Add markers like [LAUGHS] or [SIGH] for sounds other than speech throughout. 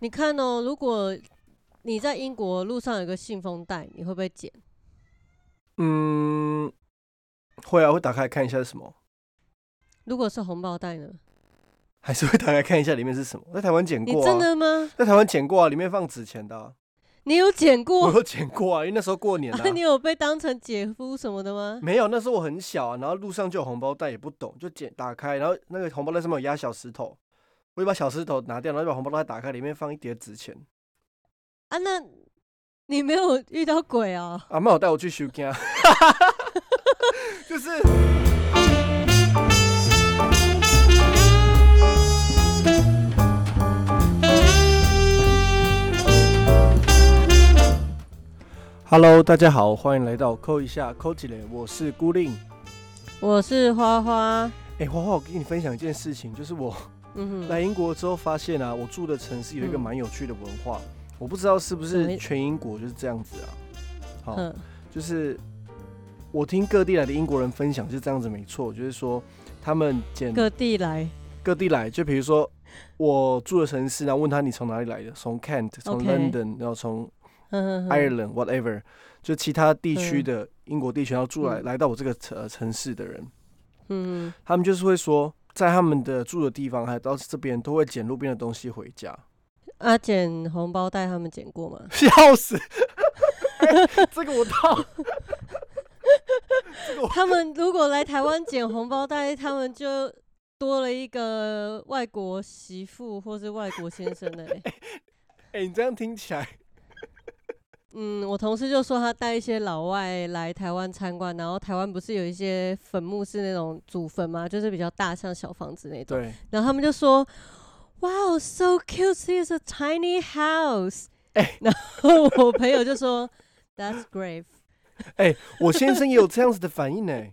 你看哦，如果你在英国路上有个信封袋，你会不会捡？嗯，会啊，会打开看一下是什么，如果是红包袋呢？还是会打开看一下里面是什么。在台湾捡过你真啊，的吗？在台湾捡过啊，里面放纸钱的啊、你有捡过我？有捡过啊，因为那时候过年啊。你有被当成姐夫什么的吗？没有，那时候我很小啊，然后路上就有红包袋，也不懂，就捡打开，然后那个红包袋上面有压小石头，我就把小石头拿掉，然后就把红包袋打开，里面放一叠纸钱。啊，那你没有遇到鬼啊？阿妈有带我去修家，[LAUGHS] 就是，Hello，大家好，欢迎来到扣一下扣几雷，我是孤令。我是花花，哎、花花，我跟你分享一件事情，就是我嗯哼，来英国之后发现啊，我住的城市有一个嗯。蛮有趣的文化，我不知道是不是全英国就是这样子啊。好，嗯就是我听各地来的英国人分享是这样子，没错，就是说他们捡各地来，各地来，就比如说我住的城市，然后问他你从哪里来的，从 Kent，从 London，然后从嗯哼哼 Ireland whatever，就其他地区嗯。的英国地区，然后住来嗯。来到我这个城呃城市的人，嗯。他们就是会说，在他们的住的地方，还有到这边都会捡路边的东西回家，哼，啊，捡红包袋他们捡过吗？[LAUGHS] 笑死。哎 [LAUGHS] 这个我倒，[LAUGHS] 这个我他们如果来台湾捡红包袋，他们就多了一个外国媳妇或是外国先生呢、欸。哎、你这样听起来，嗯，我同事就说他带一些老外来台湾参观，然后台湾不是有一些坟墓是那种祖坟吗？就是比较大，像小房子那种。对，然后他们就说：“Wow, so cute! It's a tiny house。[LAUGHS] ”哎然后我朋友就说：“That's grave。[LAUGHS] 哎、我先生也有这样子的反应呢。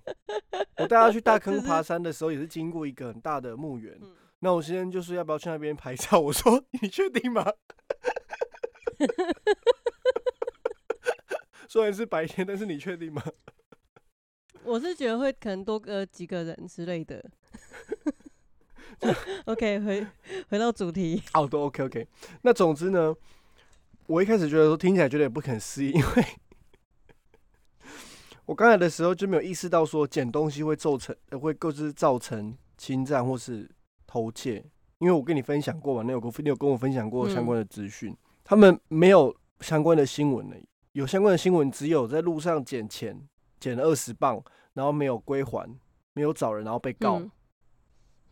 我带他去大坑 [LAUGHS] 爬山的时候，也是经过一个很大的墓园。嗯那我先生就说要不要去那边拍照？我说你确定吗？[LAUGHS] 虽然是白天，但是你确定吗？” [LAUGHS] 我是觉得会可能多个几个人之类的。[LAUGHS] OK，回回到主题。好都，OK OK。那总之呢，我一开始觉得说听起来觉得也不可思议，因为我刚来的时候就没有意识到说捡东西会造成呃会各自造成侵占或是偷窃，因为我跟你分享过嘛，你有跟你有跟我分享过相关的资讯，他们没有相关的新闻呢，有相关的新闻只有在路上捡钱，捡了二十磅，然后没有归还，没有找人，然后被告。嗯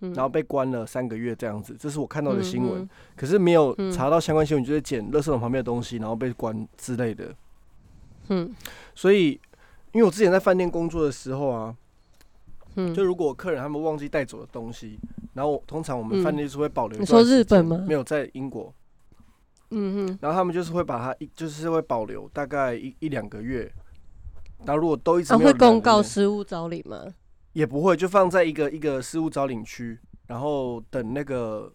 嗯然后被关了三个月这样子，这是我看到的新闻。嗯可是没有嗯查到相关新闻，就是捡垃圾桶旁边的东西，然后被关之类的。嗯所以，因为我之前在饭店工作的时候啊，嗯就如果客人他们忘记带走的东西，然后通常我们嗯饭店是会保留一你说。日本吗没有在英国，嗯哼然后他们就是会把它一就是会保留大概一一两个月。然后如果都一直啊，没有会公告失物招领吗？也不会，就放在一个一个失物招领区，然后等那个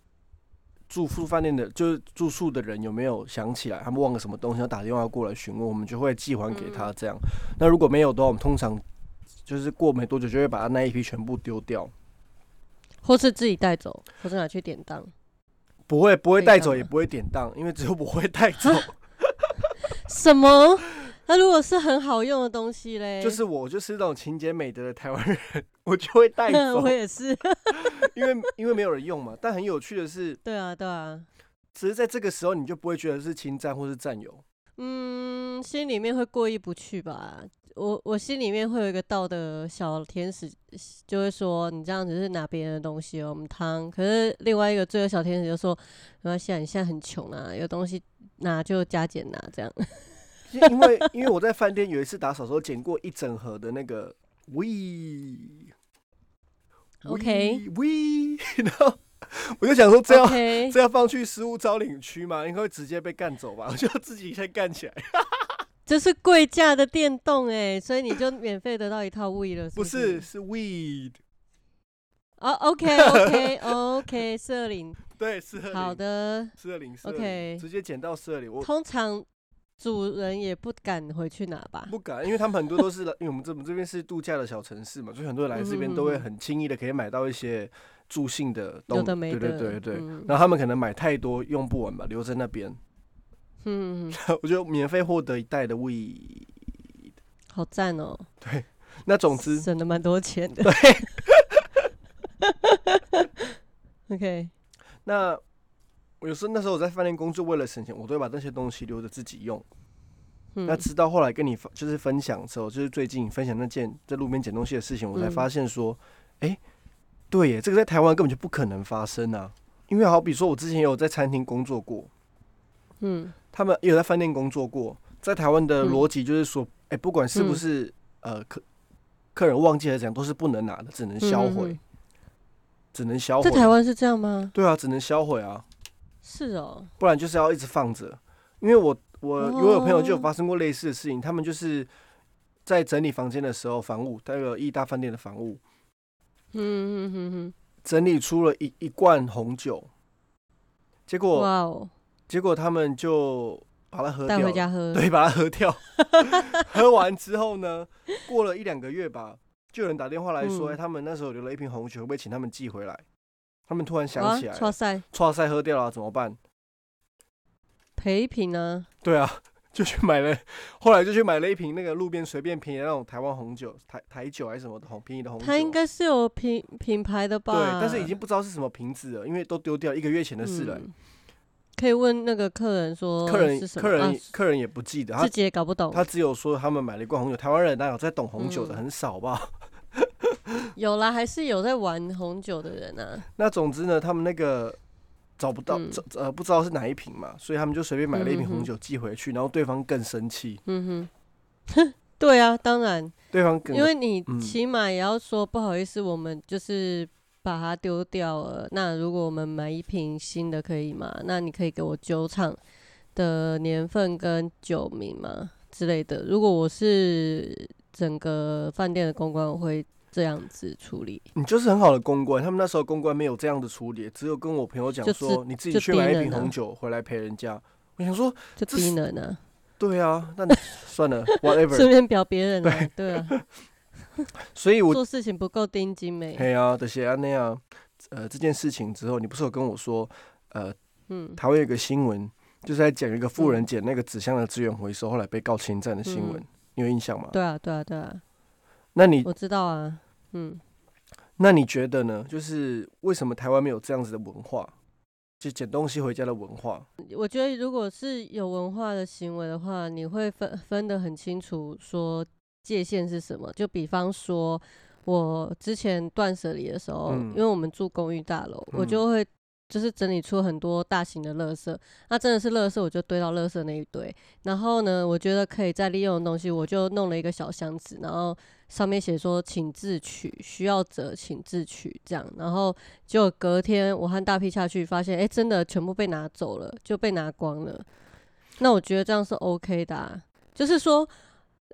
住宿饭店的，就是住宿的人有没有想起来，他们忘了什么东西，要打电话过来询问，我们就会寄还给他这样。那如果没有的话，我们通常就是过没多久就会把他那一批全部丢掉，或是自己带走，或是拿去典当？不会不会带走，也不会典当，因为只有我会带走，[LAUGHS] 什么？那如果是很好用的东西嘞？就是 [LAUGHS] 我就是那种勤俭美德的台湾人，我就会带 [LAUGHS] 走我，也是。因为因为没有人用嘛。但很有趣的是，对啊，对啊。只是在这个时候你就不会觉得是侵占或是占有。嗯，心里面会过意不去吧。我我心里面会有一个道德小天使，就会说你这样子是拿别人的东西哦，我们汤。可是另外一个罪恶小天使就说，没关系啊，你现在很穷啊，有东西拿就加减拿这样。因为 [LAUGHS] 因为我在饭店有一次打扫的时候捡过一整盒的那个 we OK we，然后我就想说这样这样放去失物招领区嘛，应该会直接被干走吧？我就自己先干起来。这是贵价的电动哎，所以你就免费得到一套 We 了，不是是？是是 weed，哦，OK OK OK，[LAUGHS] 四二零，对，四二零，好，的。四二零，OK，直接捡到四二零。我通常主人也不敢回去拿吧？不敢，因为他们很多都是来，[LAUGHS] 因为我们这我们这边是度假的小城市嘛，所以很多人来这边都会嗯很轻易的可以买到一些助兴的东对对对对。嗯然后他们可能买太多用不完吧，留在那边，嗯，嗯 [LAUGHS] 我就免费获得一袋的 weed。好赞哦，对那总之，省了蛮多钱的。对，[LAUGHS] OK，那我有时候那时候我在饭店工作，为了省钱，我都会把那些东西留着自己用。嗯那直到后来跟你分就是分享的时候，就是最近分享那件在路边捡东西的事情，我才嗯发现说，哎、对耶，这个在台湾根本就不可能发生啊。因为好比说，我之前也有在餐厅工作过，嗯。他们也有在饭店工作过，在台湾的嗯。逻辑就是说，哎、不管是不嗯。是、呃客客人忘记了怎样，都是不能拿的，只能销毁，只能销毁。在。台湾是这样吗？对啊，只能销毁啊，是哦，不然就是要一直放着。因为我我我有朋友就有哦发生过类似的事情，他们就是在整理房间的时候，房屋那个义大饭店的房屋，嗯嗯嗯嗯。整理出了一一罐红酒，结嗯，果哇哦，结果他们就把它喝掉带，回家喝，对，把它喝掉。[LAUGHS] 喝完之后呢，过了一两个月吧，就有人打电话来说，嗯哎、他们那时候留了一瓶红酒，会不会请他们寄回来？他们突然想起来了，哇塞，哇塞，喝掉了、怎么办？赔一瓶呢？对啊，[LAUGHS] 就去买了，后来就去买了一瓶那个路边随便便宜的那种台湾红酒，台台酒还是什么的红便宜的红酒。它应该是有品品牌的吧？对，但是已经不知道是什么瓶子了，因为都丢掉一个月前的事了。嗯可以问那个客人说客人客人、啊客人也不记得，他自己也搞不懂。他只有说他们买了一罐红酒。台湾人哪有在懂红酒的，嗯很少吧？[LAUGHS] 有啦，还是有在玩红酒的人啊。那总之呢，他们那个找不到，呃不知道是哪一瓶嘛，所以他们就随便买了一瓶红酒寄回去，然后对方更生气，嗯哼，[LAUGHS] 对啊，当然，对方更因为你嗯起码也要说不好意思，我们就是把它丢掉了。那如果我们买一瓶新的可以吗？那你可以给我酒厂的年份跟酒名吗之类的？如果我是整个饭店的公关，我会这样子处理。你就是很好的公关。他们那时候公关没有这样的处理，只有跟我朋友讲就说，你自己去买一瓶红酒回来陪人家。我想说，就低能啊，对啊，那你算了，whatever。[LAUGHS] 顺便表别人啊，对啊，[LAUGHS] 所以我做事情不够盯紧没？对啊的写安那样，呃，这件事情之后，你不是有跟我说，呃，嗯，台湾有一个新闻，就是在讲一个富人嗯捡那个纸箱的资源回收，后来被告侵占的新闻，嗯你有印象吗？对啊，对啊，对啊，那你我知道啊，嗯。那你觉得呢？就是为什么台湾没有这样子的文化，就捡东西回家的文化？我觉得如果是有文化的行为的话，你会分分得很清楚，说界限是什么。就比方说，我之前断舍离的时候，嗯因为我们住公寓大楼，我嗯就会就是整理出很多大型的垃圾。那真的是垃圾，我就堆到垃圾那一堆。然后呢，我觉得可以再利用的东西，我就弄了一个小箱子，然后上面写说请自取，需要者请自取这样。然后结果隔天我和大 P 下去，发现哎、诶真的全部被拿走了，就被拿光了。那我觉得这样是 OK 的、啊，就是说，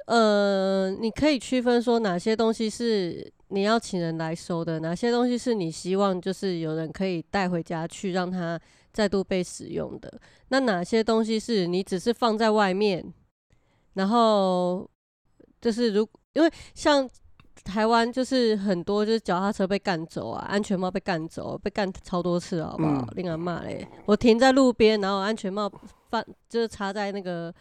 呃，你可以区分说哪些东西是你要请人来收的，哪些东西是你希望就是有人可以带回家去让它再度被使用的。那哪些东西是你只是放在外面，然后就是如因为像台湾就是很多就是脚踏车被干走啊，安全帽被干走，被干超多次，好不好嗯？令人骂嘞！我停在路边，然后安全帽放就是插在那个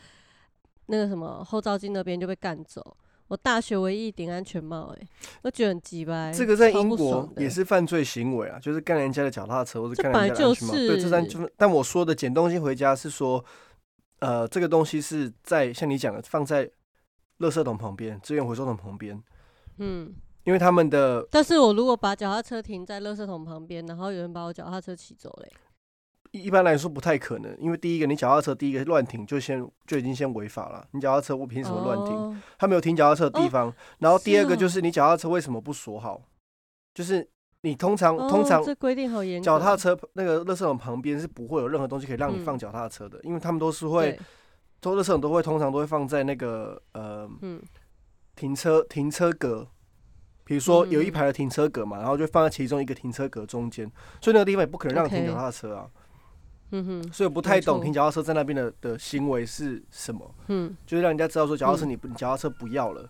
那个什么后照镜那边就被干走。我大学唯一一顶安全帽、欸，我觉得很鸡掰。这个在英国也是犯罪行为啊，就是干人家的脚踏车或者干人家的安全帽。对，这三就但我说的捡东西回家是说，呃，这个东西是在像你讲的放在垃圾桶旁边、资源回收桶旁边，嗯，因为他们的但是我如果把脚踏车停在垃圾桶旁边，然后有人把我脚踏车骑走嘞、一一般来说不太可能，因为第一个你脚踏车第一个乱停就先就已经先违法了，你脚踏车我凭什么乱停？哦他没有停脚踏车的地哦方。然后第二个就是你脚踏车为什么不锁好？就是你通常、通哦常这规定好严。脚踏车那个垃圾桶旁边是不会有任何东西可以让你放嗯脚踏车的，因为他们都是会对，都垃圾桶都会通常都会放在那个呃嗯停车停车格。比如说有一嗯排的停车格嘛，然后就放在其中一个停车格中间，所以那个地方也不可能让你停脚踏车啊。嗯哼，所以我不太懂停脚踏车在那边的的行为是什么，嗯，就是让人家知道说脚踏车嗯你不你脚踏车不要了，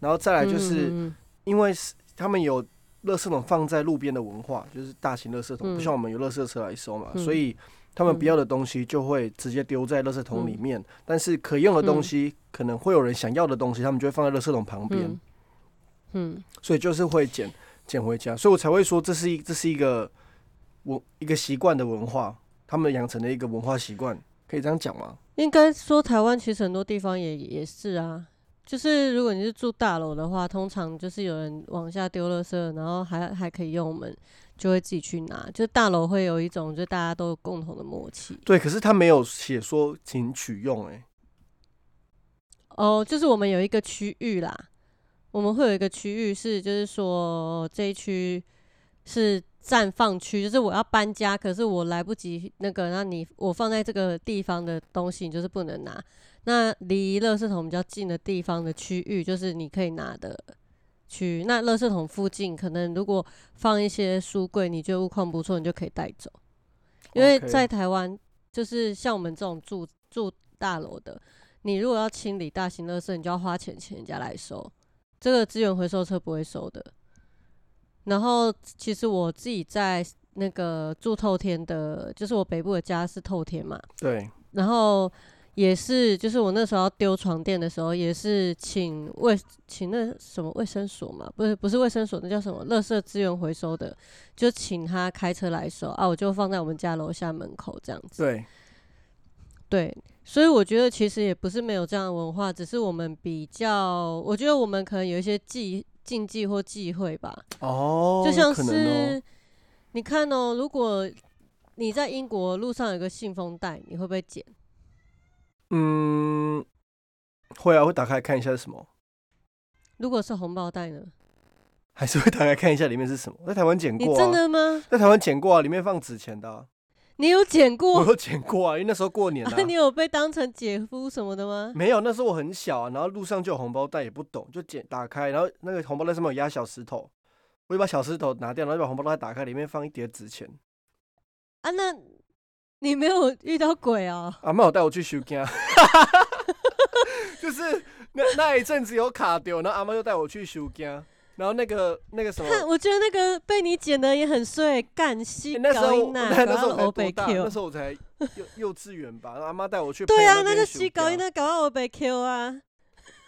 然后再来就是。嗯因为是他们有垃圾桶放在路边的文化，就是大型垃圾桶，嗯。不像我们有垃圾车来收嘛，嗯。所以他们嗯不要的东西就会直接丢在垃圾桶里嗯。面，但是可用的东西、可能会有人想要的东西，他们就会放在垃圾桶旁边，嗯。嗯。所以就是会捡捡回家，所以我才会说这是一这是一个文一个习惯的文化，他们养成的一个文化习惯，可以这样讲吗？应该说台湾其实很多地方也也是啊，就是如果你是住大楼的话，通常就是有人往下丢垃圾，然后还还可以用，我们就会自己去拿。就大楼会有一种，就大家都有共同的默契。对，可是他没有写说请取用、欸，哦，就是我们有一个区域啦，我们会有一个区域是，就是说这一区是暂放区，就是我要搬家，可是我来不及那个，那你我放在这个地方的东西，你就是不能拿。那离垃圾桶比较近的地方的区域，就是你可以拿的区域。那垃圾桶附近，可能如果放一些书柜，你觉得物况不错，你就可以带走。因为在台湾，就是像我们这种住住大楼的，你如果要清理大型垃圾，你就要花钱请人家来收，这个资源回收车不会收的。然后其实我自己在那个住透天的，就是我北部的家是透天嘛，对，然后也是，就是我那时候要丢床垫的时候，也是请卫请那什么卫生所嘛，不是不是卫生所，那叫什么？垃圾资源回收的，就请他开车来收啊，我就放在我们家楼下门口这样子。对，对，所以我觉得其实也不是没有这样的文化，只是我们比较，我觉得我们可能有一些忌禁忌或忌讳吧。哦，就像是、哦你看哦，如果你在英国路上有个信封袋，你会不会捡？嗯，会啊，会打开看一下是什么，如果是红包袋呢？还是会打开看一下里面是什么。在台湾捡你过啊，真的吗？在台湾捡过啊，里面放纸钱的啊、你有捡我？有剪过啊，因为那时候过年啊 [LAUGHS] 你。有被当成姐夫什么的吗？没有，那时候我很小啊，然后路上就有红包袋，也不懂，就捡打开，然后那个红包袋上面有压小石头，我就把小石头拿掉，然后就把红包袋打开，里面放一叠纸钱。啊，那你没有遇到鬼啊？阿妈有带我去修家，[LAUGHS] 就是那那一阵子有卡丢，然后阿妈就带我去修家，然后那个那个什么，看，我觉得那个被你剪的也很碎，干西欸那时候那 [LAUGHS] 那时候我才多大？那。时候我才幼幼稚园吧，然后阿妈带我去。对啊，那个西西搞音，那搞到我被 Q 啊。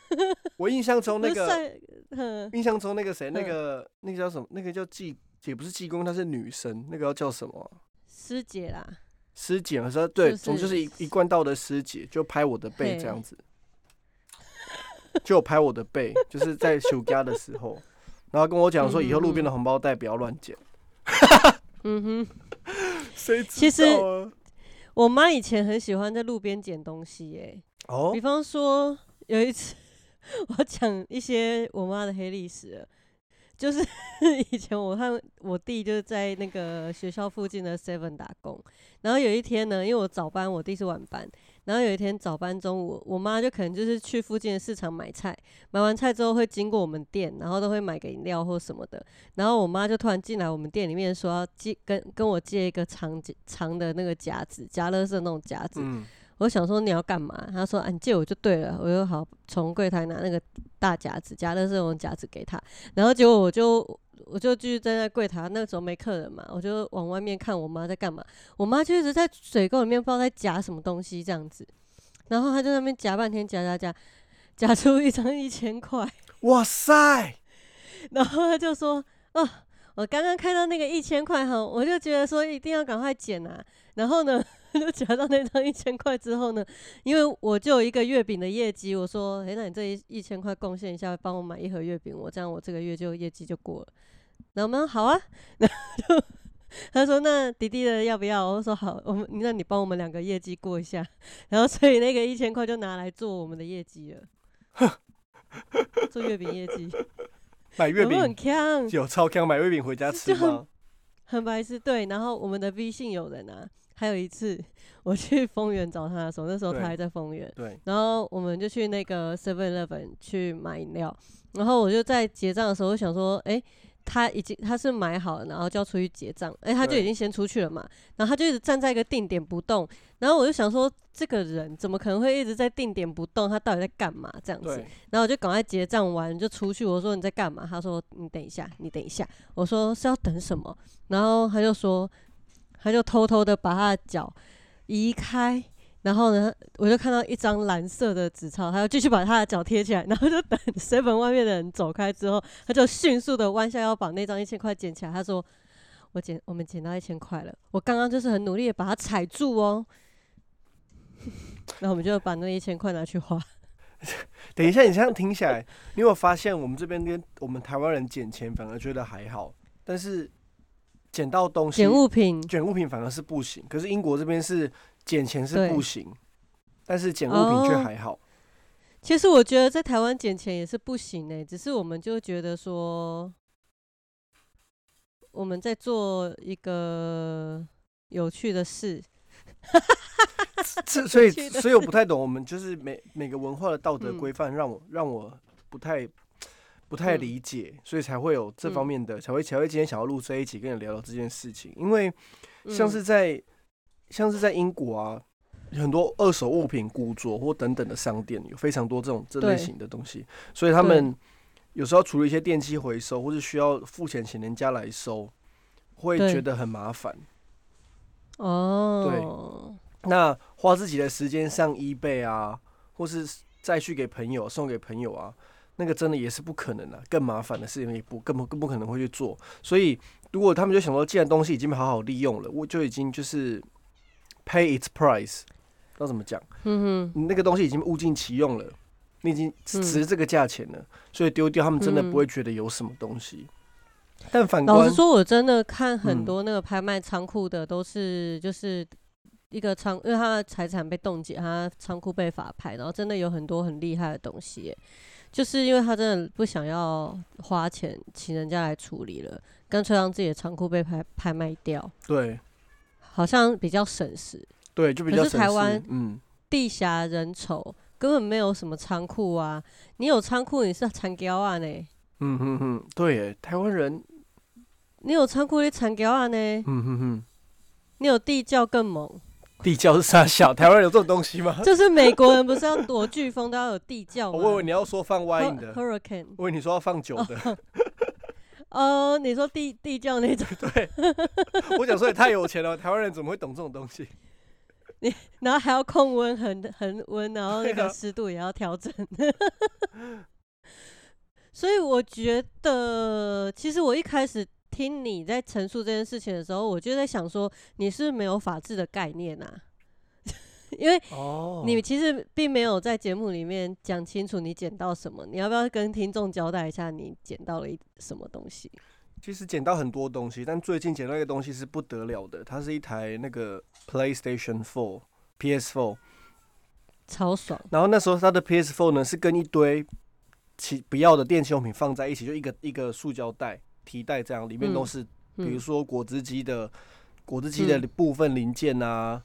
[LAUGHS] 我印象中那个，[LAUGHS] 印象中那个谁，那嗯个那个叫什么？那个叫济，也不是济公，她是女神，那个要叫什么啊？师姐啦，师姐，好像对，总之就是一一贯道的师姐，就拍我的背这样子，就拍我的背，就是在休假的时候，然后跟我讲说，以后路边的红包袋不要乱捡。嗯哼。谁知其实我妈以前很喜欢在路边捡东西、耶。哦比，方说有一次，我讲一些我妈的黑历史，就是 [LAUGHS] 以前我和我弟就是在那个学校附近的 Seven 打工，然后有一天呢，因为我早班，我弟是晚班，然后有一天早班中午，我妈就可能就是去附近的市场买菜，买完菜之后会经过我们店，然后都会买个饮料或什么的，然后我妈就突然进来我们店里面说要借跟跟我借一个长长的那个夹子，夹乐色那种夹子，嗯，我想说你要干嘛？他说：“啊，你借我就对了。”我就好从柜台拿那个大夹子，夹的这种夹子给他。然后结果我就我就继续站在柜台，那时候没客人嘛，我就往外面看我妈在干嘛。我妈就一直在水沟里面不知道在夹什么东西这样子，然后她就在那边夹半天，夹夹夹，夹出一张一千块，哇塞，[LAUGHS] 然后她就说：“哦，我刚刚看到那个一千块哈，我就觉得说一定要赶快捡啊。然后呢，[LAUGHS] 就夹到那张一千块之后呢，因为我就有一个月饼的业绩，我说：诶，那你这一一千块贡献一下，帮我买一盒月饼，我这样我这个月就业绩就过了。然后我们好啊，然后就他说那弟弟的要不要？我说好，我们那你帮我们两个业绩过一下。[LAUGHS] 然后所以那个一千块就拿来做我们的业绩了，[LAUGHS] 做月饼业绩。买月有没有很饼强？有超强，买月饼回家吃吗？很白痴，对。然后我们的微信有人啊，还有一次我去丰原找他的时候，那时候他还在丰原，对，然后我们就去那个 Seven Eleven 去买饮料，然后我就在结账的时候我想说，哎、他已经他是买好了，然后就要出去结账，哎，他就已经先出去了嘛，然后他就一直站在一个定点不动，然后我就想说，这个人怎么可能会一直在定点不动？他到底在干嘛？这样子，然后我就赶快结账完就出去，我说你在干嘛？他说你等一下，你等一下，我说是要等什么？然后他就说，他就偷偷的把他的脚移开。然后呢，我就看到一张蓝色的纸钞，他要继续把他的脚贴起来，然后就等 seven 外面的人走开之后，他就迅速的弯下腰把那张一千块捡起来。他说：“我捡，我们捡到一千块了。我刚刚就是很努力的把它踩住哦。”然后我们就把那一千块拿去花。[LAUGHS] 等一下，你这样听起来，你有发现我们这边跟我们台湾人捡钱反而觉得还好，但是捡到东西、捡物品、捡物品反而是不行。可是英国这边是。捡钱是不行，但是捡物品却还好。其实我觉得在台湾捡钱也是不行呢，只是我们就觉得说我们在做一个有趣的事。[LAUGHS] 这所以所以我不太懂，我们就是每每个文化的道德规范，让我让我不太不太理解，所以才会有这方面的，才会才会今天想要录这一集跟你聊聊这件事情，因为像是在。像是在英国啊，很多二手物品、古着或等等的商店，有非常多这种这类型的东西，所以他们有时候处理一些电器回收，或是需要付钱请人家来收，会觉得很麻烦。哦，对，那花自己的时间上 eBay 啊，或是再去给朋友送给朋友啊，那个真的也是不可能的，更麻烦的事情也不更不更不可能会去做。所以如果他们就想说，既然东西已经被好好利用了，我就已经就是。Pay its price，要怎么讲？嗯哼，那个东西已经物尽其用了，你已经值这个价钱了，所以丢掉他们真的不会觉得有什么东西。但反老实说，我真的看很多那个拍卖仓库的，都是就是一个仓，因为他的财产被冻结，他仓库被法拍，然后真的有很多很厉害的东西，就是因为他真的不想要花钱请人家来处理了，干脆让自己的仓库被拍拍卖掉。对。好像比较省时，对，就比较省时。台湾，嗯，地狭人稠，根本没有什么仓库啊。你有仓库，你是残胶啊呢？嗯哼哼，对，台湾人，你有仓库，你残胶啊呢？嗯哼哼，你有地窖更猛。地窖是啥小？台湾有这种东西吗？[LAUGHS] 就是美国人不是要躲飓风都要有地窖吗？我以为你要说放 wine 的，hurricane。我以为你说要放酒的。哦，[LAUGHS] 你说地地窖那种？[LAUGHS] 对，我想说也太有钱了，台湾人怎么会懂这种东西？你然后还要控温，恒恒温，然后那个湿度也要调整。所以我觉得，其实我一开始听你在陈述这件事情的时候，我就在想说，你是没有法治的概念啊。[LAUGHS] 因为你其实并没有在节目里面讲清楚你捡到什么，你要不要跟听众交代一下你捡到了一什么东西？其实捡到很多东西，但最近捡到一个东西是不得了的，它是一台那个 PlayStation Four PS Four，超爽。然后那时候它的 PS Four 呢是跟一堆其不要的电器用品放在一起，就一个一个塑胶袋提袋这样，里面都是比如说果汁机的果汁机的部分零件啊。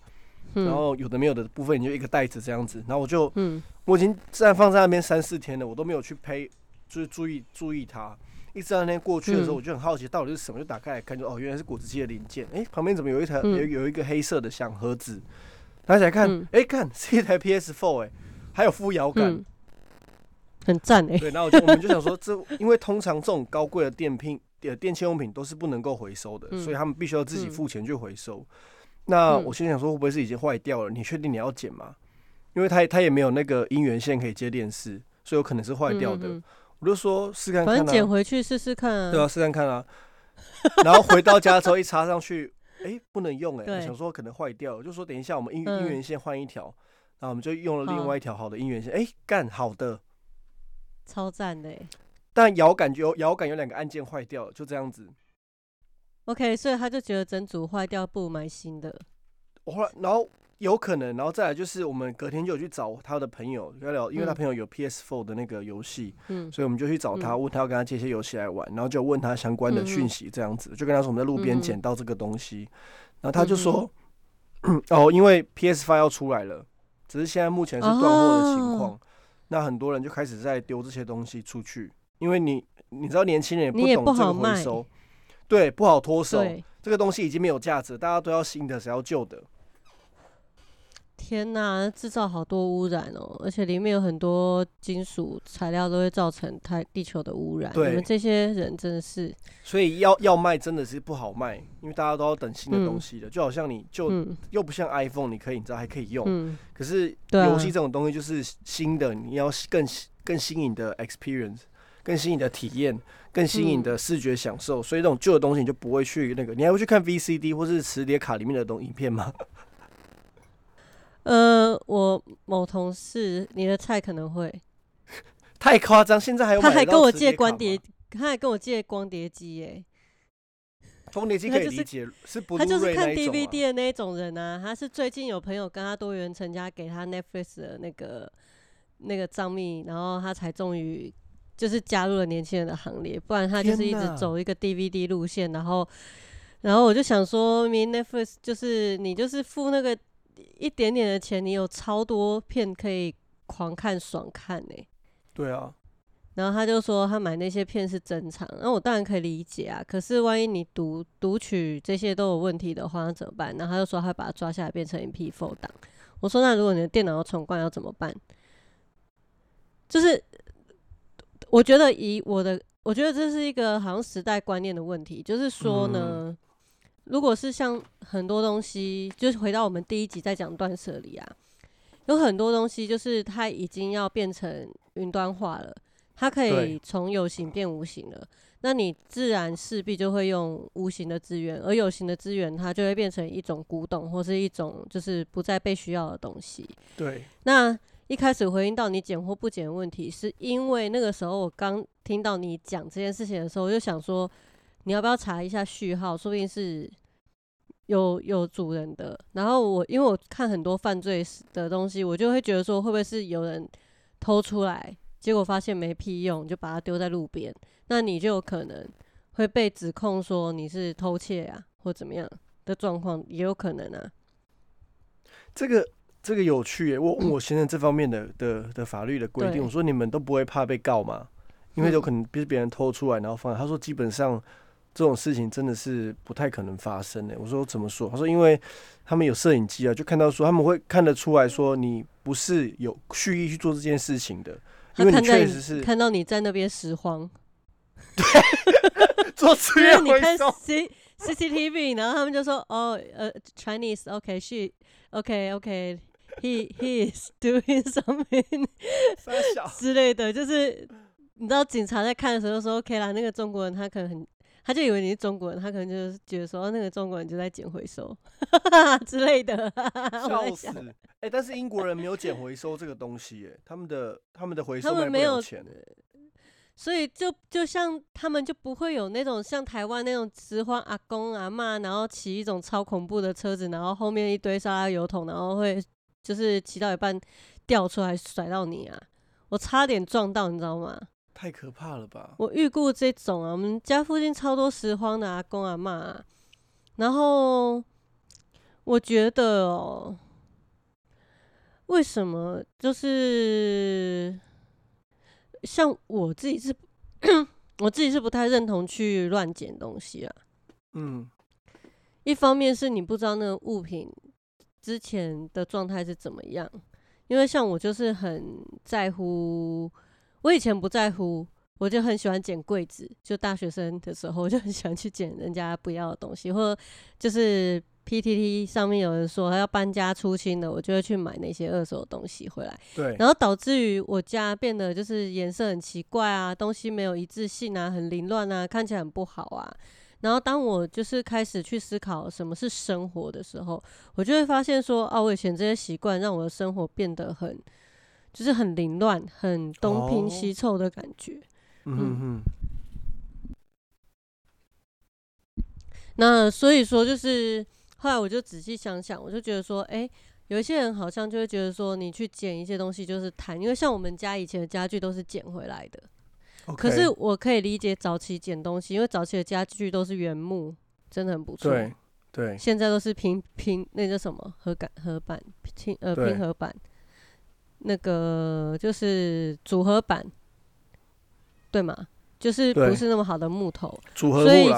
然后有的没有的部分，你就一个袋子这样子。然后我就，嗯，我已经在放在那边三四天了，我都没有去配，就是注意注意它。一直到那天过去的时候，我就很好奇到底是什么，就打开来看，就哦，原来是果汁机的零件。哎，旁边怎么有一台有有一个黑色的小盒子？拿起来看，哎，看是一台 PS4，哎，还有副摇杆，很赞哎。对，然后我就我们就想说，这因为通常这种高贵的电品、电电器用品都是不能够回收的，所以他们必须要自己付钱去回收。那我心想说，会不会是已经坏掉了？你确定你要剪吗？因为他他也没有那个音源线可以接电视，所以有可能是坏掉的。我就说试看看，反正剪回去试试看啊。对啊，试看看啊。然后回到家之后一插上去，哎，不能用哎。想说可能坏掉，就说等一下我们音音源线换一条，然后我们就用了另外一条好的音源线。哎，干好的，超赞的。但摇杆有遥感有两个按键坏掉，就这样子。OK，所以他就觉得整组坏掉，不如买新的。我后来，然后有可能，然后再来就是我们隔天就有去找他的朋友聊聊，因为他朋友有 PS4 的那个游戏，嗯，所以我们就去找他，问他要跟他借些游戏来玩，然后就问他相关的讯息，这样子就跟他说我们在路边捡到这个东西，然后他就说，哦，因为 PS5 要出来了，只是现在目前是断货的情况，那很多人就开始在丢这些东西出去，因为你。你知道年轻人你也不懂这个回收，对，不好脱手，这个东西已经没有价值，大家都要新的，谁要旧的？天呐，制造好多污染哦，而且里面有很多金属材料都会造成太地球的污染。你对们这些人真的是，所以要要卖真的是不好卖，因为大家都要等新的嗯东西的，就好像你就、嗯又不像 iPhone，你可以你知道还可以用，嗯，可是游戏这种东西就是新的，你要更更新颖的 experience，更新颖的体验，更新颖嗯的视觉享受，所以这种旧的东西你就不会去那个，你还会去看 VCD 或是磁碟卡里面的东影片吗？[LAUGHS] 呃，我某同事，你的菜可能会，[LAUGHS] 太夸张，现在还有他还跟我借光碟，他还跟我借光碟机耶，光碟机可以理解，是不他就是看 DVD 的那一种人啊。他是最近有朋友跟他多元成家，给他 Netflix 的那个那个账密，然后他才终于就是加入了年轻人的行列，不然他就是一直走一个 DVD 路线，然后然后我就想说，明 Netflix 就是你就是付那个一点点的钱，你有超多片可以狂看爽看呢、对啊，然后他就说他买那些片是正常，那我当然可以理解啊。可是万一你读读取这些都有问题的话，那怎么办？然后他就说他把它抓下来变成 MP4 档。我说那如果你的电脑要重灌要怎么办？就是我觉得以我的，我觉得这是一个好像时代观念的问题，就是说呢，如果是像很多东西，就是回到我们第一集在讲断舍离啊，有很多东西就是它已经要变成云端化了。它可以从有形变无形了，那你自然势必就会用无形的资源，而有形的资源它就会变成一种古董或是一种就是不再被需要的东西。对，那一开始回应到你捡或不捡的问题，是因为那个时候我刚听到你讲这件事情的时候，我就想说，你要不要查一下序号，说不定是有有主人的。然后我因为我看很多犯罪的东西，我就会觉得说，会不会是有人偷出来，结果发现没屁用，就把它丢在路边，那你就有可能会被指控说你是偷窃啊，或怎么样的状况，也有可能啊。这个这个有趣耶，我问我先生这方面的的的法律的规定，我说你们都不会怕被告吗？因为有可能被别人偷出来然后放，他说基本上这种事情真的是不太可能发生的。我说怎么说？他说因为他们有摄影机啊，就看到说他们会看得出来说你不是有蓄意去做这件事情的，因为你确实是看到你在那边拾荒，对 [LAUGHS] 做资因为你看源回收。CCTV，然后他们就说哦呃 Chinese，OK，she OK OK he he is doing [LAUGHS] something [LAUGHS] 之类的，就是你知道警察在看的时候说 OK 啦，那个中国人他可能很。他就以为你是中国人，他可能就是觉得说，哦那个中国人就在捡回收 [LAUGHS] 之类的。笑死想！哎、但是英国人没有捡回收这个东西，哎，他们的他们的回收他们没有了钱。所以就就像他们就不会有那种像台湾那种拾荒阿公阿嬷，然后骑一种超恐怖的车子，然后后面一堆沙拉油桶，然后会就是骑到一半掉出来甩到你啊！我差点撞到，你知道吗？太可怕了吧！我遇过这种啊，我们家附近超多拾荒的阿公阿妈、啊，然后我觉得哦，为什么就是像我自己是，[COUGHS] 我自己是不太认同去乱捡东西啊。嗯，一方面是你不知道那个物品之前的状态是怎么样，因为像我就是很在乎，我以前不在乎，我就很喜欢捡柜子，就大学生的时候我就很喜欢去捡人家不要的东西，或者就是 PTT 上面有人说他要搬家出清的，我就会去买那些二手的东西回来。对，然后导致于我家变得就是颜色很奇怪啊，东西没有一致性啊，很凌乱啊，看起来很不好啊。然后当我就是开始去思考什么是生活的时候，我就会发现说，啊，我以前这些习惯让我的生活变得很，就是很凌乱，很东拼西凑的感觉。嗯哼哼，那所以说，就是后来我就仔细想想，我就觉得说，哎、有一些人好像就会觉得说，你去捡一些东西就是贪，因为像我们家以前的家具都是捡回来的。可是我可以理解早期捡东西，因为早期的家具都是原木，真的很不错。对对现在都是拼拼那叫什么合板合板拼呃拼合板，那个就是组合板，对吗？就是不是那么好的木头。组合所以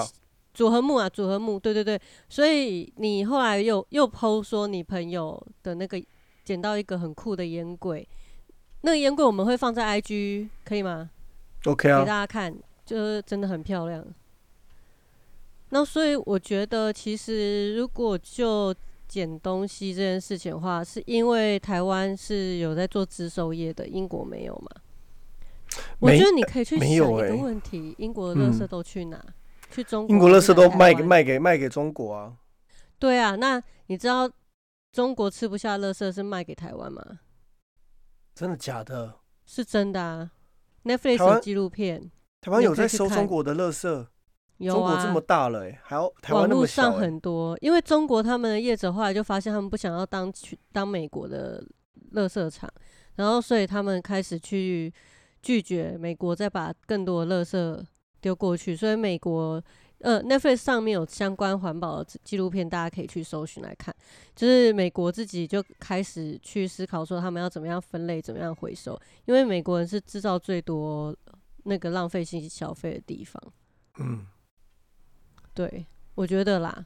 组合木啊，组合木，对对对，所以你后来又又剖说你朋友的那个捡到一个很酷的烟柜，那个烟柜我们会放在 IG 可以吗？OK 啊给大啊，家看，就是真的很漂亮。那所以我觉得，其实如果就捡东西这件事情的话，是因为台湾是有在做自收业的，英国没有嘛？我觉得你可以去想一个问题：英国的垃圾嗯都去哪？去中国？英国垃圾都卖给给卖给卖给中国啊，对啊，那你知道中国吃不下垃圾是卖给台湾吗？真的假的？是真的啊，Netflix 纪录片。台湾有在收中国的垃圾，有啊，中国这么大了哎，还要台湾网络那么小上哎，很多，因为中国他们的业者后来就发现他们不想要当去当美国的垃圾场，然后所以他们开始去拒绝美国再把更多的垃圾丢过去，所以美国呃 Netflix 上面有相关环保的纪录片，大家可以去搜寻来看。就是美国自己就开始去思考说他们要怎么样分类，怎么样回收，因为美国人是制造最多那个浪费性消费的地方。嗯，对，我觉得啦，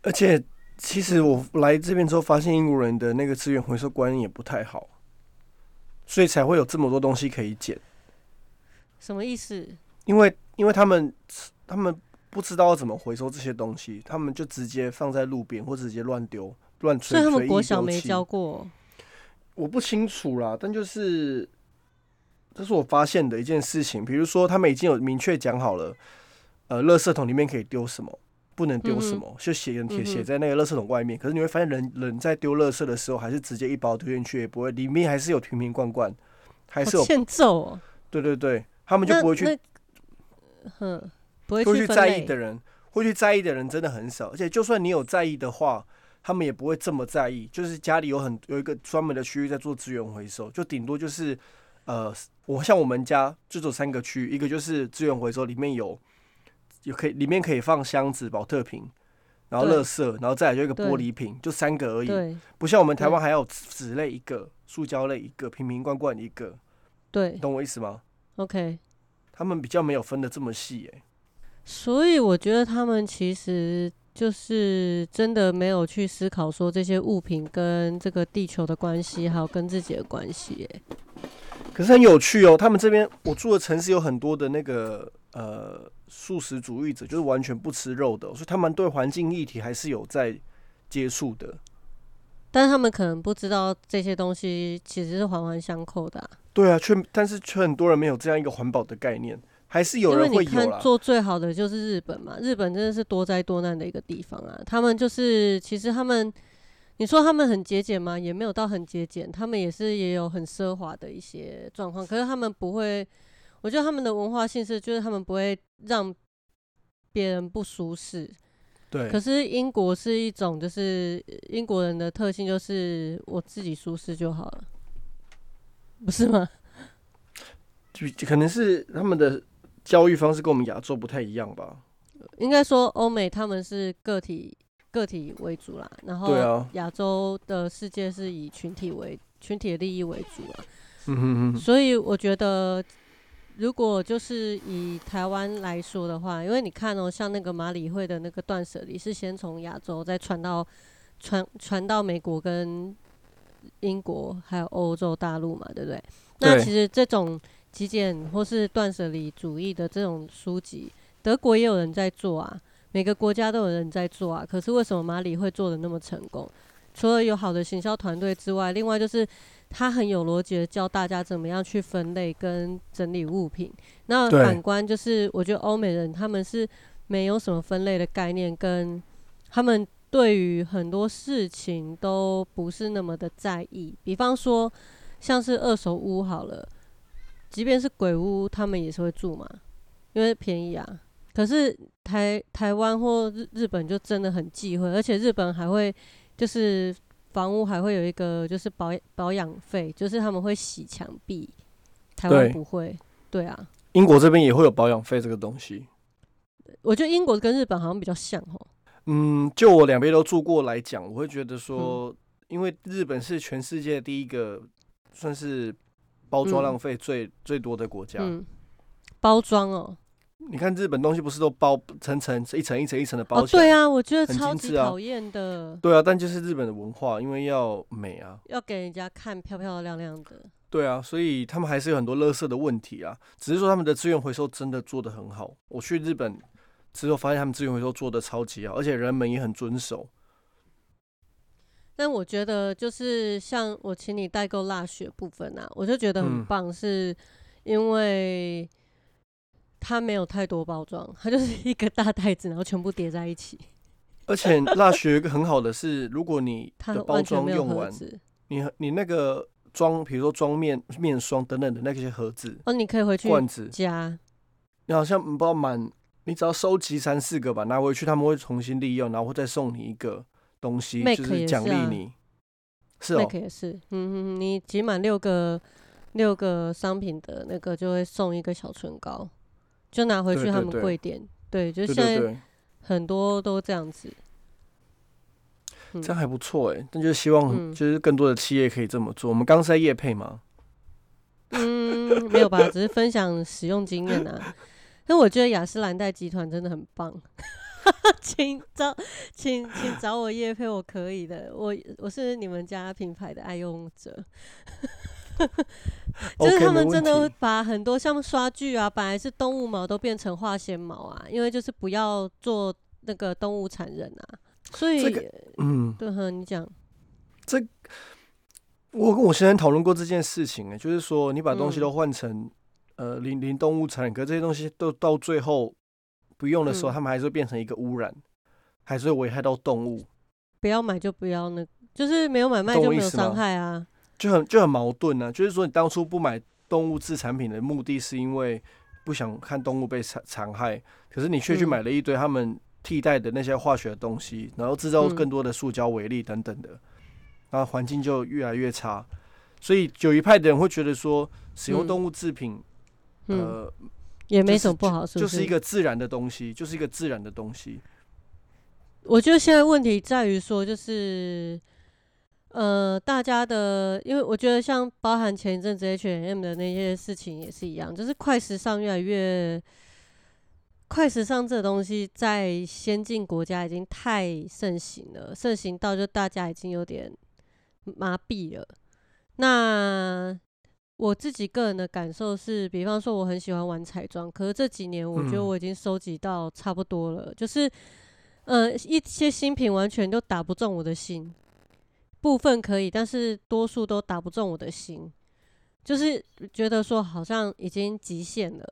而且其实我来这边之后，发现英国人的那个资源回收观念也不太好，所以才会有这么多东西可以捡。什么意思？因为因为他们他们不知道怎么回收这些东西，他们就直接放在路边或直接乱丢乱吹所以他们国小没教过。我不清楚啦，但就是这是我发现的一件事情。比如说，他们已经有明确讲好了，呃，垃圾桶里面可以丢什么，不能丢什么，就写写嗯哼写在那个垃圾桶外面。可是你会发现人，人在丢垃圾的时候，还是直接一包丢进去，也不会里面还是有瓶瓶罐罐，还是有欠揍哦！对对对，他们就不会去不会会去在意的人，会去在意的人真的很少。而且就算你有在意的话，他们也不会这么在意。就是家里有很有一个专门的区域在做资源回收，就顶多就是呃，我像我们家就只有三个区域，一个就是资源回收，里面有有可以里面可以放箱子、保特瓶。然后对垃圾，然后再来就一个玻璃瓶，就三个而已。对不像我们台湾还有纸类一个，塑胶类一个，瓶瓶罐罐一个，对懂我意思吗？，OK。他们比较没有分的这么细、欸，所以我觉得他们其实就是真的没有去思考说这些物品跟这个地球的关系，还有跟自己的关系。哎，可是很有趣哦，他们这边我住的城市有很多的那个呃素食主义者，就是完全不吃肉的哦、所以他们对环境议题还是有在接触的。但是他们可能不知道这些东西其实是环环相扣的、啊，对啊，却但是却很多人没有这样一个环保的概念，还是有因为人会有你看。做最好的就是日本嘛，日本真的是多灾多难的一个地方啊。他们就是其实他们，你说他们很节俭吗？也没有到很节俭，他们也是也有很奢华的一些状况。可是他们不会，我觉得他们的文化性是，就是他们不会让别人不舒适。对可，是英国是一种，就是英国人的特性，就是我自己舒适就好了，不是吗？就就可能是他们的教育方式跟我们亚洲不太一样吧。应该说欧美他们是个体个体为主啦，然后对啊亚洲的世界是以群体为群体的利益为主啦，嗯哼哼，所以我觉得如果就是以台湾来说的话，因为你看哦，像那个马里会的那个断舍离是先从亚洲再传到传传到美国跟英国还有欧洲大陆嘛，对不对？那对其实这种极简或是断舍离主义的这种书籍，德国也有人在做啊，每个国家都有人在做啊。可是为什么马里会做的那么成功？除了有好的行销团队之外，另外就是他很有逻辑的教大家怎么样去分类跟整理物品。那反观就是，我觉得欧美人他们是没有什么分类的概念，跟他们对于很多事情都不是那么的在意。比方说，像是二手屋好了，即便是鬼屋，他们也是会住嘛，因为便宜啊。可是台台湾或日日本就真的很忌讳，而且日本还会就是房屋还会有一个就是保保养费，就是他们会洗墙壁，台湾不会。对啊，英国这边也会有保养费这个东西。我觉得英国跟日本好像比较像哦。嗯，就我两边都住过来讲，我会觉得说，因为日本是全世界第一个算是包装嗯浪费最、最多的国家，嗯，包装哦。你看日本东西不是都包层层一层一层一层的包哦，起来？对啊，我觉得很超级讨厌的，对啊，但就是日本的文化，因为要美啊，要给人家看漂漂亮亮的。对啊，所以他们还是有很多垃圾的问题啊。只是说他们的资源回收真的做得很好。我去日本之后发现他们资源回收做的超级好，而且人们也很遵守。但我觉得就是像我请你代购蜡雪部分啊，我就觉得很嗯。棒，是因为它没有太多包装，它就是一个大袋子，然后全部叠在一起，[LAUGHS] 而且蜡雪有一个很好的是，如果你它的包装用完，你你那个装，比如说装面面霜等等的那些盒子、哦，你可以回去罐子，加，你好像不知道满，你只要收集三四个吧，拿回去他们会重新利用，然后会再送你一个东西就是奖励你。是那哦，也是，嗯嗯，嗯你集满六个六个商品的那个就会送一个小唇膏，就拿回去他们对对对柜点。对，就对现在很多都这样子。嗯这样还不错哎。但就是希望嗯就是更多的企业可以这么做。我们刚是在业配吗，嗯，没有吧，只是分享使用经验啊。[LAUGHS] 但我觉得雅诗兰黛集团真的很棒，[LAUGHS] 请找请请找我叶配，我可以的，我我是你们家品牌的爱用者。[LAUGHS] 就是他们真的会把很多像刷具啊，本来是动物毛都变成化纤毛啊，因为就是不要做那个动物残忍啊，所以、这个嗯，对哈，你讲。这，我跟我先生讨论过这件事情哎，就是说你把东西嗯。都换成、呃零零动物残忍，可这些东西都到最后不用的时候，嗯。它们还是会变成一个污染，还是会危害到动物，不要买就不要那，就是没有买卖就没有伤害啊。就很就很矛盾呢、就是说你当初不买动物制产品的目的是因为不想看动物被残残害，可是你却去嗯买了一堆他们替代的那些化学的东西，然后制造嗯。更多的塑胶微粒等等的，然后环境就越来越差。所以有一派的人会觉得说，使用嗯。动物制品，嗯，呃，也没什么不好，是不就是一个自然的东西，就是一个自然的东西。我觉得现在问题在于说，就是呃，大家的，因为我觉得像包含前一阵子 H&M 的那些事情也是一样，就是快时尚越来越，快时尚这东西在先进国家已经太盛行了，盛行到就大家已经有点麻痹了。那我自己个人的感受是，比方说我很喜欢玩彩妆，可是这几年我觉得嗯我已经收集到差不多了，就是呃一些新品完全都打不中我的心，部分可以，但是多数都打不中我的心，就是觉得说好像已经极限了。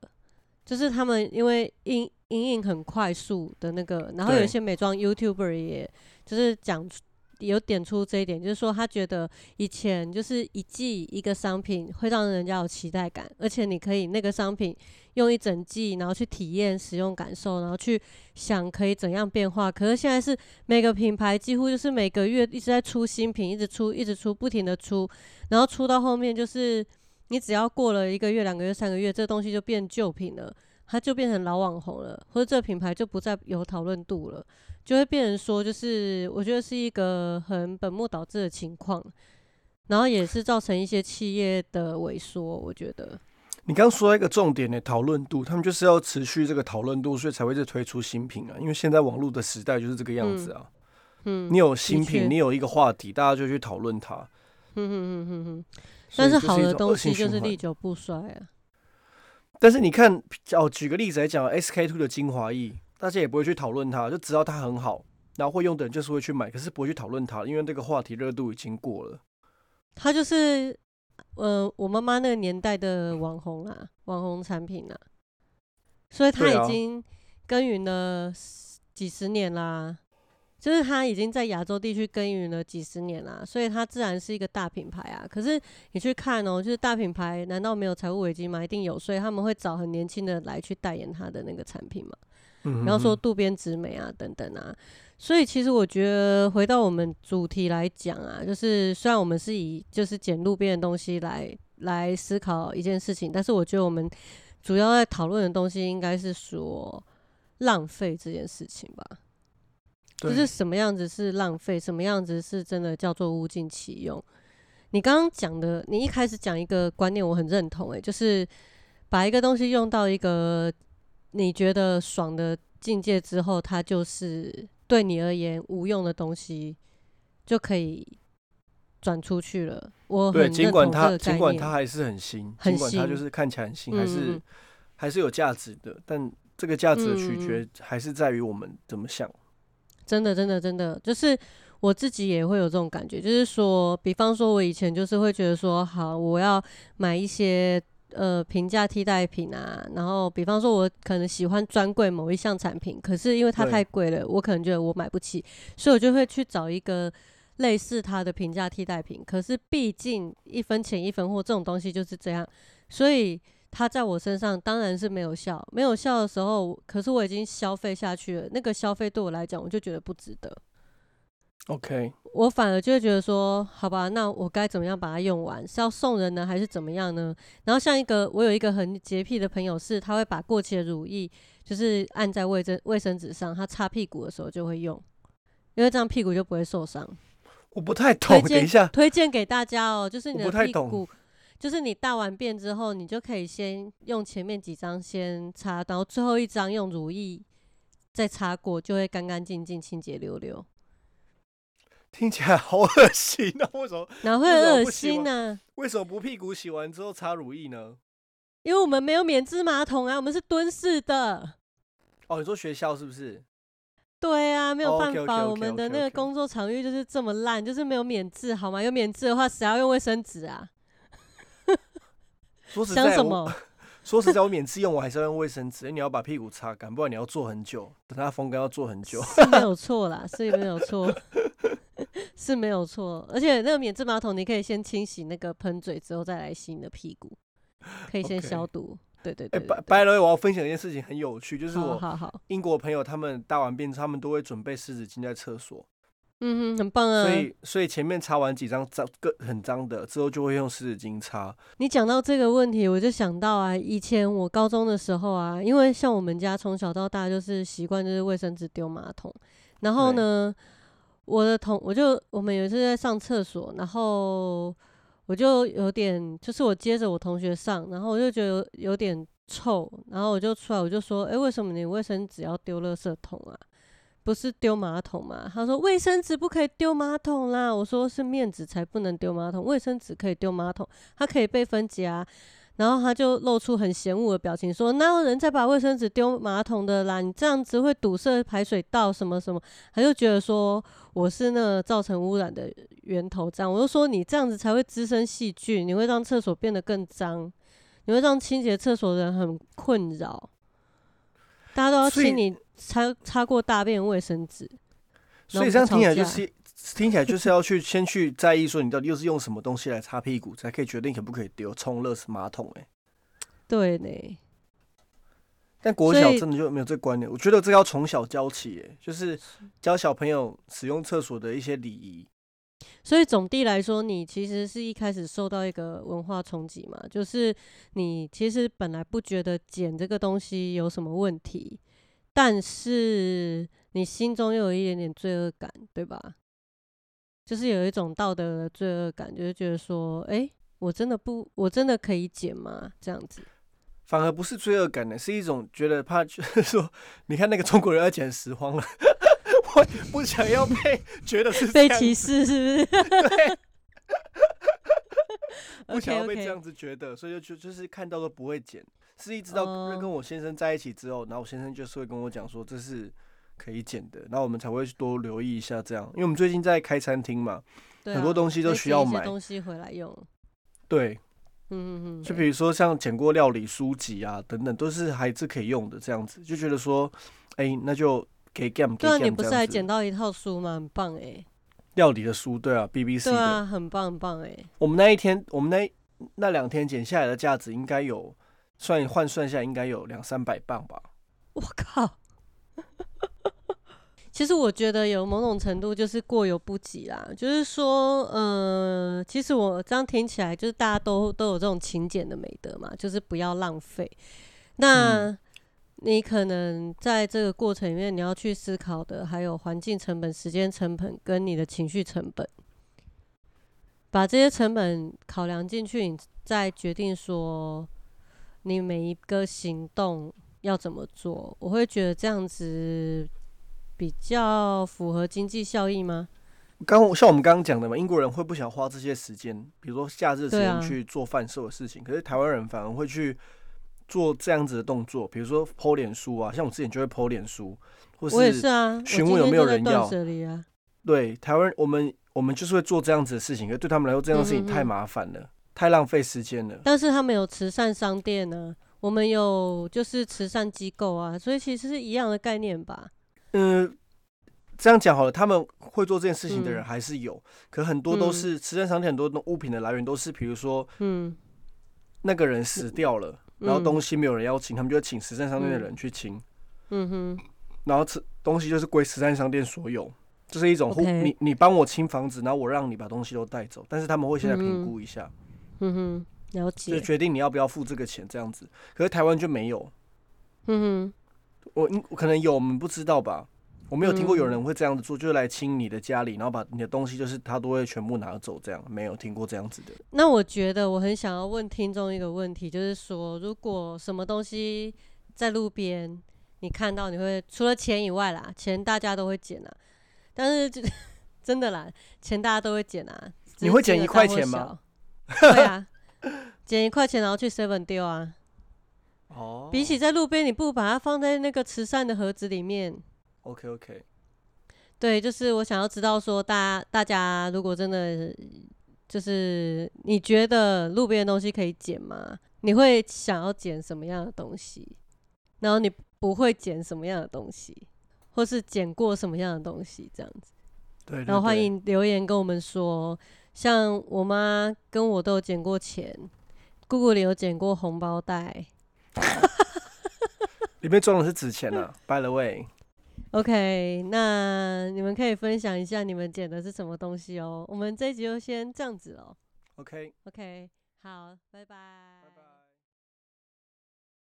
就是他们因为影影影很快速的那个，然后有一些美妆 YouTuber 也就是讲出有点出这一点，就是说他觉得以前就是一季一个商品会让人家有期待感，而且你可以那个商品用一整季，然后去体验使用感受，然后去想可以怎样变化。可是现在是每个品牌几乎就是每个月一直在出新品，一直出，一直出，不停的出，然后出到后面就是你只要过了一个月、两个月、三个月，这东西就变旧品了，它就变成老网红了，或者这个品牌就不再有讨论度了。就会变成说，就是我觉得是一个很本末倒置的情况，然后也是造成一些企业的萎缩。我觉得，你刚刚说到一个重点的讨论度，他们就是要持续这个讨论度，所以才会再推出新品啊。因为现在网络的时代就是这个样子啊。嗯，你有新品，你有一个话题，大家就去讨论它。嗯哼哼哼哼，所以但是好的东西就是历久不衰啊。但是你看，哦，举个例子来讲，SK two 的精华液，大家也不会去讨论它，就知道它很好，然后会用的人就是会去买，可是不会去讨论它，因为这个话题热度已经过了。它就是，呃，我妈妈那个年代的网红啊，网红产品啊，所以它已经耕耘了几十年啦。就是它已经在亚洲地区耕耘了几十年啦，所以它自然是一个大品牌啊。可是你去看哦，就是大品牌难道没有财务危机吗？一定有，所以他们会找很年轻的来去代言他的那个产品嘛。嗯然后说渡边直美啊等等啊，所以其实我觉得回到我们主题来讲啊，就是虽然我们是以就是捡路边的东西来来思考一件事情，但是我觉得我们主要在讨论的东西应该是说浪费这件事情吧，就是什么样子是浪费，什么样子是真的叫做物尽其用。你刚刚讲的，你一开始讲一个观念，我很认同、欸，就是把一个东西用到一个你觉得爽的境界之后，它就是对你而言无用的东西，就可以转出去了。我对，尽管它尽管它还是很新，尽管它就是看起来很新，嗯还是嗯还是有价值的，但这个价值的取决还是在于我们怎么想。真的，真的，真的，就是我自己也会有这种感觉，就是说，比方说，我以前就是会觉得说，好，我要买一些呃平价替代品啊，然后比方说，我可能喜欢专柜某一项产品，可是因为它太贵了，我可能觉得我买不起，所以我就会去找一个类似它的平价替代品。可是毕竟一分钱一分货这种东西就是这样，所以。它在我身上当然是没有效，没有效的时候，可是我已经消费下去了。那个消费对我来讲，我就觉得不值得。OK，我反而就会觉得说，好吧，那我该怎么样把它用完？是要送人呢，还是怎么样呢？然后像一个，我有一个很洁癖的朋友，是他会把过期的乳液，就是按在卫生卫生纸上，他擦屁股的时候就会用，因为这样屁股就不会受伤。我不太懂，推荐等一下，推荐给大家哦，就是你的我不太懂屁股，就是你大完便之后，你就可以先用前面几张先擦，然后最后一张用乳液再擦过，就会干干净净、清洁溜溜。听起来好恶心啊！为什么哪会恶心呢、为什么不屁股洗完之后擦乳液呢？因为我们没有免治马桶啊，我们是蹲式的。哦，你说学校是不是？对啊，没有哦办法我们的那个工作场域就是这么烂，就是没有免治，好吗？有免治的话，谁要用卫生纸啊？说实在？[LAUGHS] 说实在，我免治用我还是要用卫生纸，因为你要把屁股擦干，不然你要坐很久，等它风干要坐很久。是没有错啦，是没有错，[LAUGHS] 是没有错。而且那个免治马桶，你可以先清洗那个喷嘴，之后再来洗你的屁股，可以先消毒。对对哎、对对白白了，我要分享一件事情很有趣，就是我英国朋友他们大完便，他们都会准备湿纸巾在厕所，嗯哼，很棒啊。所以所以前面擦完几张脏个很脏的之后，就会用湿纸巾擦。你讲到这个问题，我就想到啊，以前我高中的时候啊，因为像我们家从小到大就是习惯就是卫生纸丢马桶，然后呢，我的同我就我们有一次在上厕所，然后我就有点就是我接着我同学上，然后我就觉得有有点臭，然后我就出来我就说，诶，为什么你卫生纸要丢垃圾桶啊？不是丢马桶吗？他说卫生纸不可以丢马桶啦。我说是面纸才不能丢马桶，卫生纸可以丢马桶，它可以被分解啊。然后他就露出很嫌恶的表情，说：“哪有人再把卫生纸丢马桶的啦？你这样子会堵塞排水道，什么什么。”他就觉得说我是那个造成污染的源头，这样我就说你这样子才会滋生细菌，你会让厕所变得更脏，你会让清洁厕所的人很困扰。大家都要清你擦擦过大便卫生纸，所以这样听起来就是听起来就是要去先去在意说你到底又是用什么东西来擦屁股，才可以决定可不可以丢冲垃圾马桶、欸。对呢，但国小真的就没有这个观念，我觉得这要从小教起、欸，就是教小朋友使用厕所的一些礼仪。所以总的来说，你其实是一开始受到一个文化冲击嘛，就是你其实本来不觉得捡这个东西有什么问题，但是你心中又有一点点罪恶感，对吧？就是有一种道德的罪恶感，就是觉得说，哎，我真的不，我真的可以减吗？这样子，反而不是罪恶感的，是一种觉得怕，就 [LAUGHS] 是说，你看那个中国人要捡拾荒了，[LAUGHS] 我不想要被觉得是被歧视是不是？[LAUGHS] 对，不想要被这样子觉得，所以就就就是看到都不会捡，是一直到哦跟我先生在一起之后，然后我先生就是会跟我讲说这是可以捡的，然后我们才会多留意一下这样，因为我们最近在开餐厅嘛，很多东西都需要买东西回来用，对，嗯嗯嗯，就比如说像捡过料理书籍啊等等，都是还是可以用的这样子，就觉得说，哎、那就给 gam 给对啊你不是还捡到一套书吗？很棒诶。料理的书，对啊，BBC 的，对啊，很棒很棒哎！我们那一天，我们那那两天捡下来的价值应该有算换算下应该有两三百磅吧。我靠！其实我觉得有某种程度就是过犹不及啦，就是说，呃，其实我这样听起来，就是大家都都有这种勤俭的美德嘛，就是不要浪费。那、你可能在这个过程里面，你要去思考的还有环境成本、时间成本跟你的情绪成本，把这些成本考量进去，你再决定说，你每一个行动要怎么做，我会觉得这样子比较符合经济效益吗？刚像我们刚刚讲的嘛，英国人会不想花这些时间，比如说假日时间去做贩售的事情，可是台湾人反而会去做这样子的动作，比如说剖脸书啊，像我之前就会剖脸书，或是啊，询问有没有人要。啊、对，台湾我们我们就是会做这样子的事情，可对他们来说这样的事情太麻烦了，太浪费时间了。但是他们有慈善商店呢，我们有就是慈善机构啊，所以其实是一样的概念吧。嗯。这样讲好了，他们会做这件事情的人还是有，可很多都是慈善商店，很多物品的来源都是，比如说，嗯，那个人死掉了，然后东西没有人邀请，他们就请慈善商店的人去清，嗯哼，然后吃东西就是归慈善商店所有，这是一种，你你帮我清房子，然后我让你把东西都带走，但是他们会现在评估一下，嗯哼，了解，就决定你要不要付这个钱这样子，可是台湾就没有，嗯哼，我我可能有，我们不知道吧。我没有听过有人会这样子做，就是来清你的家里，然后把你的东西，就是他都会全部拿走，这样没有听过这样子的。那我觉得我很想要问听众一个问题，就是说，如果什么东西在路边你看到，你会除了钱以外啦，钱大家都会捡啊，但是就 [LAUGHS] 真的啦，钱大家都会捡啊。你会捡一块钱吗？对啊，[LAUGHS] 捡一块钱然后去 seven 丢啊。哦。比起在路边，你不如把它放在那个慈善的盒子里面。OK OK，对，就是我想要知道说，大家大家如果真的就是你觉得路边的东西可以捡吗？你会想要捡什么样的东西？然后你不会捡什么样的东西，或是捡过什么样的东西？这样子。对。然后欢迎留言跟我们说，像我妈跟我都有捡过钱，姑姑里有捡过红包袋，[LAUGHS] 里面装的是纸钱啊。By the way。[LAUGHS] OK，那你们可以分享一下你们捡的是什么东西哦。我们这一集就先这样子哦。OK，OK，好，拜拜。